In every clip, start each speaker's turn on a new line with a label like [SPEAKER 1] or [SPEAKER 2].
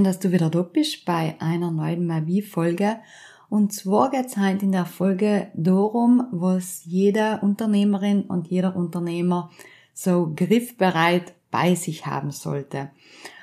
[SPEAKER 1] Schön, dass du wieder da bist bei einer neuen Mavi-Folge. Und zwar geht es heute in der Folge darum, was jede Unternehmerin und jeder Unternehmer so griffbereit bei sich haben sollte.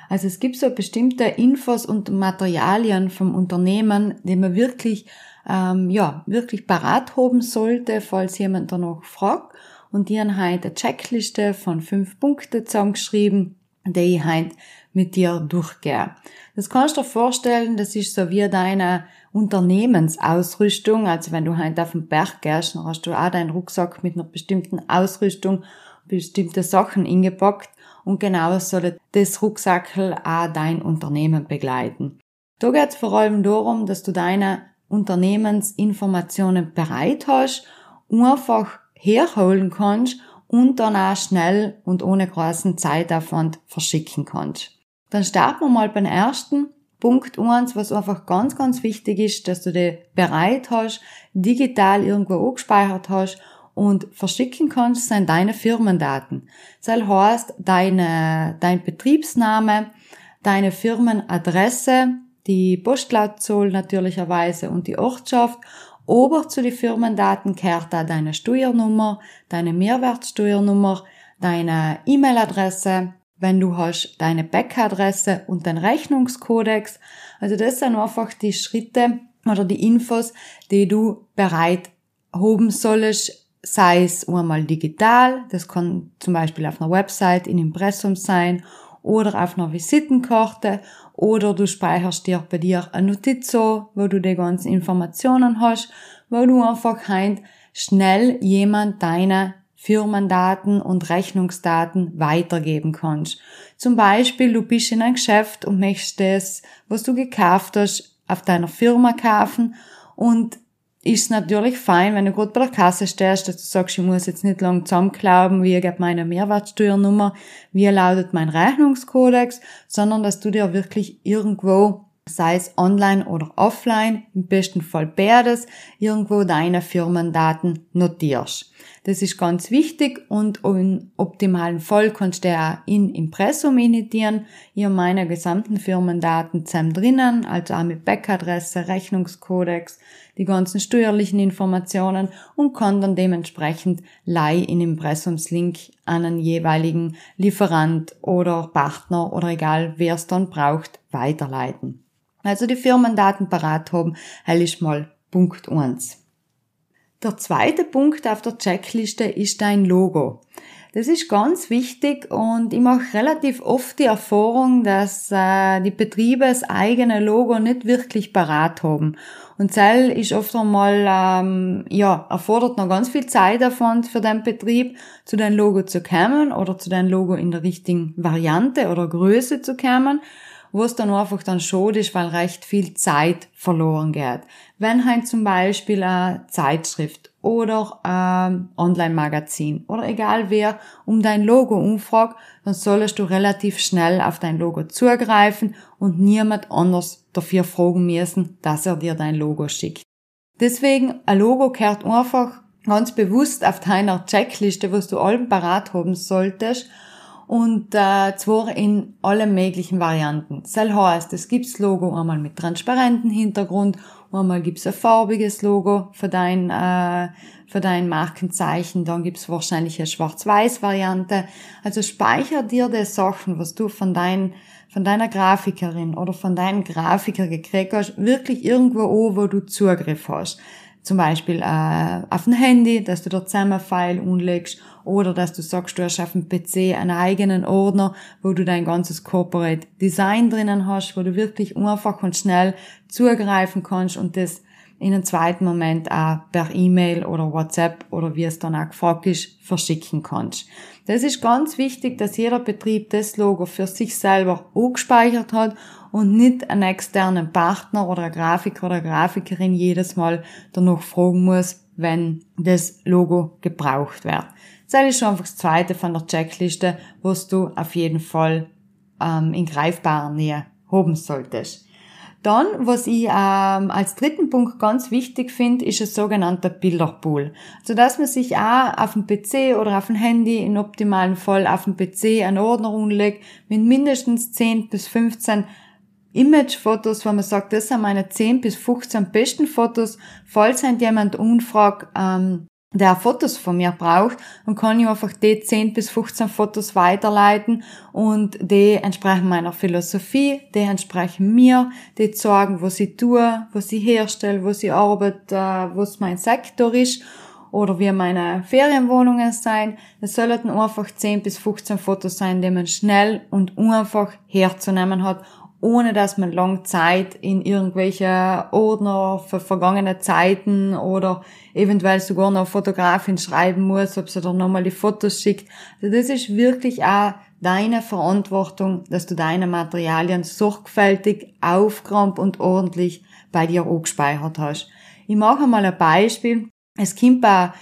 [SPEAKER 1] Also es gibt so bestimmte Infos und Materialien vom Unternehmen, die man wirklich, ähm, ja, wirklich parat haben sollte, falls jemand danach fragt. Und die haben heute eine Checkliste von fünf Punkten zusammengeschrieben, die ich heute mit dir durchgehe. Das kannst du dir vorstellen, das ist so wie deine Unternehmensausrüstung. Also wenn du halt auf den Berg gehst, dann hast du auch deinen Rucksack mit einer bestimmten Ausrüstung, bestimmte Sachen ingepackt und genau soll das Rucksackel auch dein Unternehmen begleiten. Da geht es vor allem darum, dass du deine Unternehmensinformationen bereit hast, einfach herholen kannst und dann auch schnell und ohne großen Zeitaufwand verschicken kannst. Dann starten wir mal beim ersten. Punkt eins, was einfach ganz, ganz wichtig ist, dass du die bereit hast, digital irgendwo angespeichert hast und verschicken kannst, sind deine Firmendaten. Das heißt, deine, dein Betriebsname, deine Firmenadresse, die Postleitzahl natürlicherweise und die Ortschaft. Ober zu den Firmendaten kehrt da deine Steuernummer, deine Mehrwertsteuernummer, deine E-Mail-Adresse, wenn du hast deine Bäckeradresse und den Rechnungskodex. Also das sind einfach die Schritte oder die Infos, die du bereit haben sollst, sei es einmal digital, das kann zum Beispiel auf einer Website in Impressum sein oder auf einer Visitenkarte oder du speicherst dir bei dir eine Notiz, wo du die ganzen Informationen hast, wo du einfach schnell jemand deine Firmendaten und Rechnungsdaten weitergeben kannst. Zum Beispiel, du bist in ein Geschäft und möchtest das, was du gekauft hast, auf deiner Firma kaufen und ist natürlich fein, wenn du gut bei der Kasse stehst, dass du sagst, ich muss jetzt nicht lang zusammenklauben, wie geht meine Mehrwertsteuernummer, wie lautet mein Rechnungskodex, sondern dass du dir wirklich irgendwo sei es online oder offline, im besten Fall beides, irgendwo deine Firmendaten notierst. Das ist ganz wichtig und im optimalen Fall kannst du ja in Impressum initiieren. Ich habe meine gesamten Firmendaten zusammen drinnen, also auch mit Backadresse, Rechnungskodex, die ganzen steuerlichen Informationen und kann dann dementsprechend lei in Impressumslink an einen jeweiligen Lieferant oder Partner oder egal wer es dann braucht, weiterleiten. Also die Firmendaten parat haben, hell ist mal Punkt 1. Der zweite Punkt auf der Checkliste ist dein Logo. Das ist ganz wichtig und ich mache relativ oft die Erfahrung, dass äh, die Betriebe das eigene Logo nicht wirklich parat haben. Und Zell ist oft einmal, ähm, ja, erfordert noch ganz viel Zeit davon für den Betrieb, zu deinem Logo zu kommen oder zu deinem Logo in der richtigen Variante oder Größe zu kommen wo es dann einfach dann schade ist, weil recht viel Zeit verloren geht. Wenn halt zum Beispiel eine Zeitschrift oder ein Online-Magazin oder egal wer um dein Logo umfragt, dann solltest du relativ schnell auf dein Logo zugreifen und niemand anders dafür fragen müssen, dass er dir dein Logo schickt. Deswegen, ein Logo gehört einfach ganz bewusst auf deiner Checkliste, was du allem parat haben solltest. Und äh, zwar in allen möglichen Varianten. Das heißt, es gibt's Logo einmal mit transparentem Hintergrund, einmal gibt's ein farbiges Logo für dein, äh, für dein Markenzeichen, dann gibt's wahrscheinlich eine Schwarz-Weiß-Variante. Also speicher dir die Sachen, was du von, dein, von deiner Grafikerin oder von deinem Grafiker gekriegt hast, wirklich irgendwo an, wo du Zugriff hast zum Beispiel äh, auf dem Handy, dass du dort zusammen File unlegst oder dass du sagst, du hast auf dem PC einen eigenen Ordner, wo du dein ganzes Corporate Design drinnen hast, wo du wirklich einfach und schnell zugreifen kannst und das in einem zweiten Moment auch per E-Mail oder WhatsApp oder wie es dann auch gefragt ist, verschicken kannst. Das ist ganz wichtig, dass jeder Betrieb das Logo für sich selber auch gespeichert hat und nicht einen externen Partner oder eine Grafiker oder Grafikerin jedes Mal danach fragen muss, wenn das Logo gebraucht wird. Das ist schon einfach das zweite von der Checkliste, was du auf jeden Fall ähm, in greifbarer Nähe haben solltest. Dann, was ich ähm, als dritten Punkt ganz wichtig finde, ist ein sogenannter Bilderpool. So dass man sich auch auf dem PC oder auf dem Handy in optimalen Fall auf dem PC einen Ordner umlegt mit mindestens 10 bis 15 Imagefotos, wo man sagt, das sind meine 10 bis 15 besten Fotos, falls jemand unfragt, ähm, der Fotos von mir braucht, dann kann ich einfach die 10 bis 15 Fotos weiterleiten und die entsprechen meiner Philosophie, die entsprechen mir, die zeigen, was ich tue, was ich herstelle, was ich arbeite, was mein Sektor ist oder wie meine Ferienwohnungen sein. Es sollten einfach 10 bis 15 Fotos sein, die man schnell und einfach herzunehmen hat ohne dass man lang Zeit in irgendwelche Ordner für vergangene Zeiten oder eventuell sogar noch Fotografin schreiben muss, ob sie dann nochmal die Fotos schickt. Also das ist wirklich auch deine Verantwortung, dass du deine Materialien sorgfältig, aufgeräumt und ordentlich bei dir gespeichert hast. Ich mache mal ein Beispiel. Es kommt eine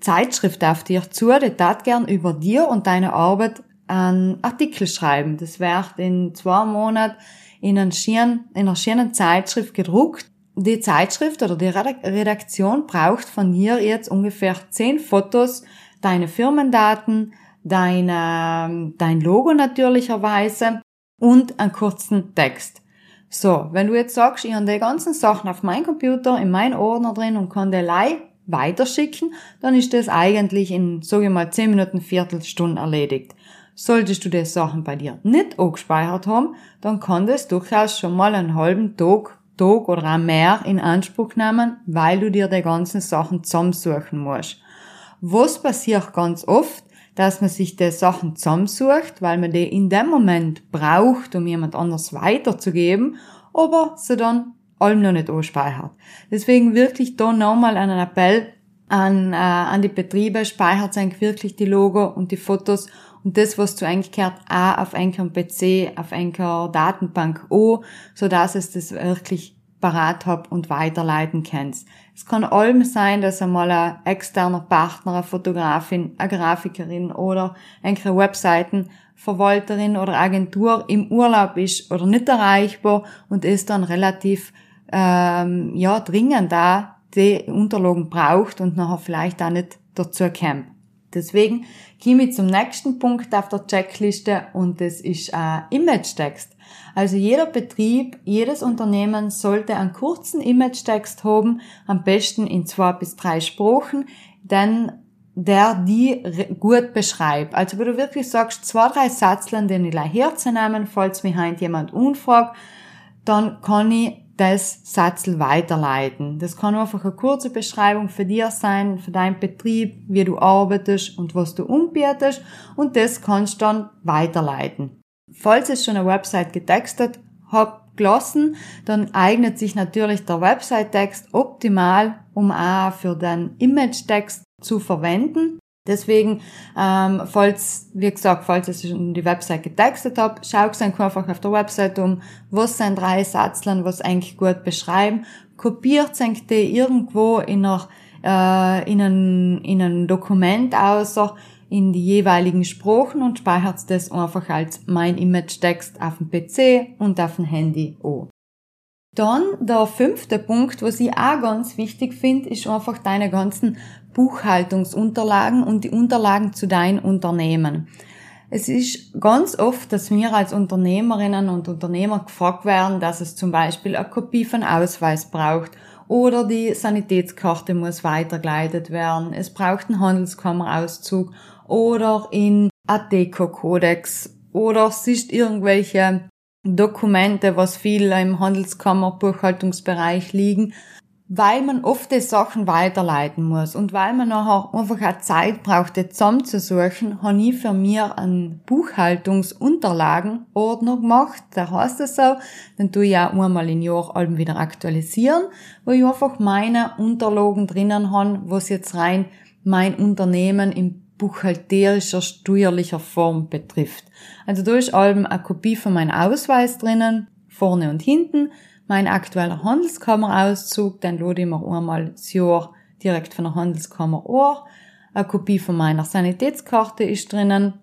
[SPEAKER 1] Zeitschrift auf dir zu, die tat gern über dir und deine Arbeit einen Artikel schreiben. Das wird in zwei Monaten in, einen schönen, in einer schönen Zeitschrift gedruckt. Die Zeitschrift oder die Redaktion braucht von dir jetzt ungefähr zehn Fotos, deine Firmendaten, deine, dein Logo natürlicherweise und einen kurzen Text. So, wenn du jetzt sagst, ich habe die ganzen Sachen auf meinem Computer, in meinem Ordner drin und kann die live weiterschicken, dann ist das eigentlich in, sage ich mal, 10 Minuten, Viertelstunde erledigt. Solltest du die Sachen bei dir nicht gespeichert haben, dann kann das durchaus schon mal einen halben Tag, Tag oder auch mehr in Anspruch nehmen, weil du dir die ganzen Sachen zusammensuchen musst. Was passiert ganz oft, dass man sich die Sachen zusammensucht, weil man die in dem Moment braucht, um jemand anders weiterzugeben, aber sie dann allem noch nicht anspeichert. Deswegen wirklich da nochmal einen Appell an, äh, an die Betriebe, speichert eigentlich wirklich die Logo und die Fotos und das, was du eigentlich gehört, auch auf einem PC, auf einer Datenbank an, so dass es das wirklich parat hab und weiterleiten kannst. Es kann allem sein, dass einmal ein externer Partner, eine Fotografin, eine Grafikerin oder eine Webseitenverwalterin oder Agentur im Urlaub ist oder nicht erreichbar und ist dann relativ ähm, ja dringend da die Unterlagen braucht und nachher vielleicht auch nicht dazu kommt. Deswegen komme ich zum nächsten Punkt auf der Checkliste und das ist äh, Image-Text. Also jeder Betrieb, jedes Unternehmen sollte einen kurzen Image-Text haben, am besten in zwei bis drei Sprachen, denn der die gut beschreibt. Also wo du wirklich sagst, zwei, drei Satzlen, den ich herzunehmen, falls mich heint jemand unfragt, dann kann ich das Satzel weiterleiten. Das kann einfach eine kurze Beschreibung für dir sein, für deinen Betrieb, wie du arbeitest und was du umbietest und das kannst du dann weiterleiten. Falls es schon eine Website getextet habt gelassen, dann eignet sich natürlich der Website-Text optimal, um auch für den Image-Text zu verwenden. Deswegen, ähm, falls, wie gesagt, falls ich schon die Website getextet habe, schau einfach auf der Website um, was sind drei Satzlern, was eigentlich gut beschreiben, kopiert die irgendwo in, einer, äh, in, ein, in ein Dokument außer in die jeweiligen Sprachen und speichert das einfach als mein Image-Text auf dem PC und auf dem Handy an. Dann der fünfte Punkt, was ich auch ganz wichtig finde, ist einfach deine ganzen Buchhaltungsunterlagen und die Unterlagen zu deinem Unternehmen. Es ist ganz oft, dass wir als Unternehmerinnen und Unternehmer gefragt werden, dass es zum Beispiel eine Kopie von Ausweis braucht oder die Sanitätskarte muss weitergeleitet werden. Es braucht einen Handelskammerauszug oder in ATECO-Kodex oder es ist irgendwelche Dokumente, was viel im Handelskammerbuchhaltungsbereich liegen, weil man oft die Sachen weiterleiten muss und weil man nachher einfach auch Zeit braucht, die zusammenzusuchen, habe ich für mir einen Buchhaltungsunterlagenordner gemacht. Da heißt es so, dann tue ich auch einmal im Jahr Alben wieder aktualisieren, wo ich einfach meine Unterlagen drinnen habe, was jetzt rein mein Unternehmen in buchhalterischer, steuerlicher Form betrifft. Also da ist Alben eine Kopie von meinem Ausweis drinnen, vorne und hinten, mein aktueller Handelskammerauszug, den lade ich mir einmal das Jahr direkt von der Handelskammer an. Eine Kopie von meiner Sanitätskarte ist drinnen.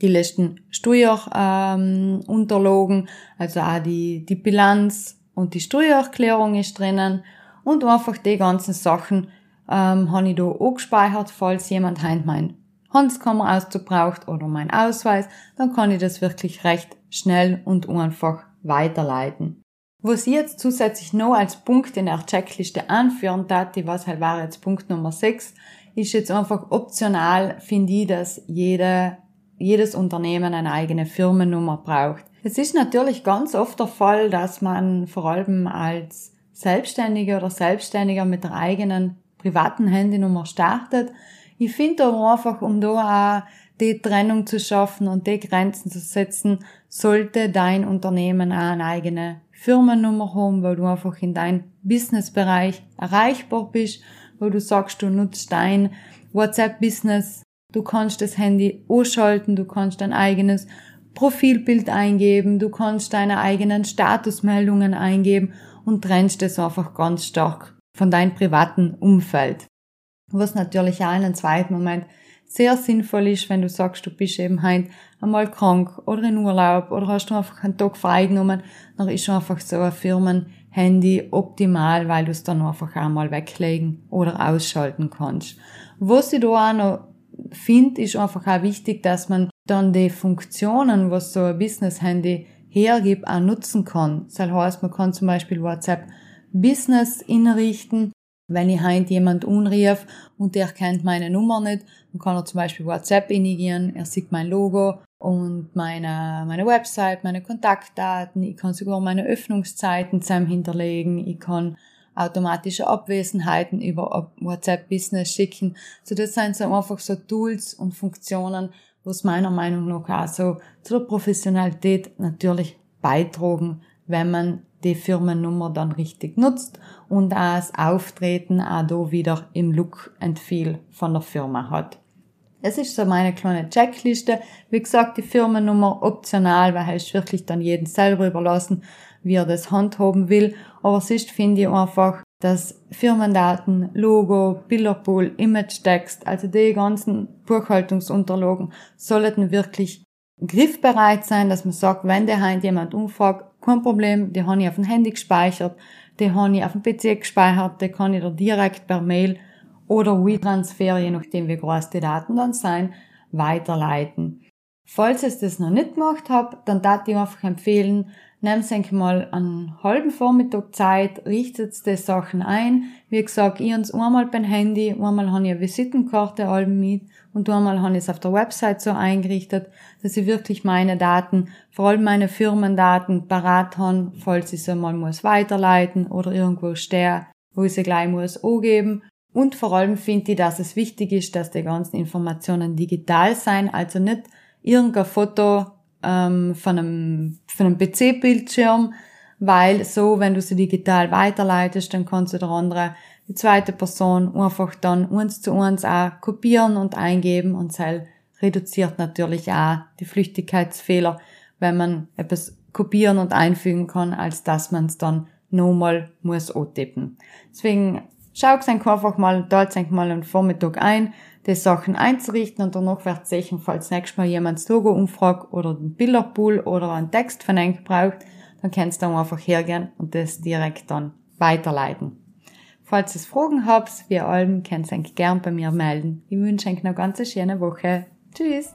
[SPEAKER 1] Die letzten Steuerunterlagen, ähm, also auch die, die Bilanz und die Steuererklärung ist drinnen. Und einfach die ganzen Sachen ähm, habe ich da auch gespeichert, falls jemand heint mein Handelskammerauszug braucht oder mein Ausweis, dann kann ich das wirklich recht schnell und einfach weiterleiten. Was ich jetzt zusätzlich noch als Punkt in der Checkliste anführen darf, was halt war jetzt Punkt Nummer 6, ist jetzt einfach optional, finde ich, dass jede, jedes Unternehmen eine eigene Firmennummer braucht. Es ist natürlich ganz oft der Fall, dass man vor allem als Selbstständiger oder Selbstständiger mit der eigenen privaten Handynummer startet. Ich finde aber einfach, um da auch die Trennung zu schaffen und die Grenzen zu setzen, sollte dein Unternehmen auch eine eigene Firmennummer haben, weil du einfach in deinem Businessbereich erreichbar bist, weil du sagst, du nutzt dein WhatsApp-Business, du kannst das Handy ausschalten, du kannst dein eigenes Profilbild eingeben, du kannst deine eigenen Statusmeldungen eingeben und trennst es einfach ganz stark von deinem privaten Umfeld. Was natürlich auch in einem zweiten Moment sehr sinnvoll ist, wenn du sagst, du bist eben heim einmal krank oder in Urlaub oder hast du einfach einen Tag freigenommen, dann ist einfach so ein Firmenhandy optimal, weil du es dann einfach einmal weglegen oder ausschalten kannst. Was ich da auch noch finde, ist einfach auch wichtig, dass man dann die Funktionen, was so ein Business-Handy hergibt, auch nutzen kann. Das heißt, man kann zum Beispiel WhatsApp Business inrichten wenn ich heint jemand unrief und der kennt meine Nummer nicht, dann kann er zum Beispiel WhatsApp initiieren, er sieht mein Logo und meine, meine Website, meine Kontaktdaten, ich kann sogar meine Öffnungszeiten zusammen hinterlegen, ich kann automatische Abwesenheiten über WhatsApp Business schicken. So das sind so einfach so Tools und Funktionen, was meiner Meinung nach auch so zu der Professionalität natürlich beitragen, wenn man die Firmennummer dann richtig nutzt und auch das Auftreten auch da wieder im Look and Feel von der Firma hat. Es ist so meine kleine Checkliste. Wie gesagt, die Firmennummer optional, weil es wirklich dann jeden selber überlassen, wie er das handhaben will. Aber sonst finde ich einfach, dass Firmendaten, Logo, Bilderpool, Image-Text, also die ganzen Buchhaltungsunterlagen sollten wirklich griffbereit sein, dass man sagt, wenn der Hand jemand umfragt, kein Problem, die habe ich auf dem Handy gespeichert, die habe ich auf dem PC gespeichert, die kann ich da direkt per Mail oder WeTransfer, je nachdem wie groß die Daten dann sein, weiterleiten. Falls ihr das noch nicht gemacht habt, dann darf ich einfach empfehlen, nehmt euch mal einen halben Vormittag Zeit, richtet die Sachen ein. Wie gesagt, ich uns einmal beim Handy, einmal habe ich eine Visitenkarte allem mit und einmal habe ich es auf der Website so eingerichtet, dass ich wirklich meine Daten, vor allem meine Firmendaten, parat habe, falls ich sie mal muss weiterleiten oder irgendwo stehe, wo ich sie gleich muss angeben. Und vor allem finde ich, dass es wichtig ist, dass die ganzen Informationen digital sein, also nicht irgendein Foto ähm, von einem, von einem PC-Bildschirm, weil so, wenn du sie digital weiterleitest, dann kannst du der andere, die zweite Person einfach dann eins zu eins auch kopieren und eingeben und das reduziert natürlich auch die Flüchtigkeitsfehler, wenn man etwas kopieren und einfügen kann, als dass man es dann nochmal muss antippen. Deswegen schau einfach mal, dort mal am Vormittag ein, die Sachen einzurichten und danach wird sicher, falls nächstes Mal jemand das Logo umfragt oder den Bilderpool oder einen Text von euch braucht, dann kannst du dann einfach hergehen und das direkt dann weiterleiten. Falls ihr Fragen habt, wie allem, könnt ihr euch gern bei mir melden. Ich wünsche euch eine ganz schöne Woche. Tschüss!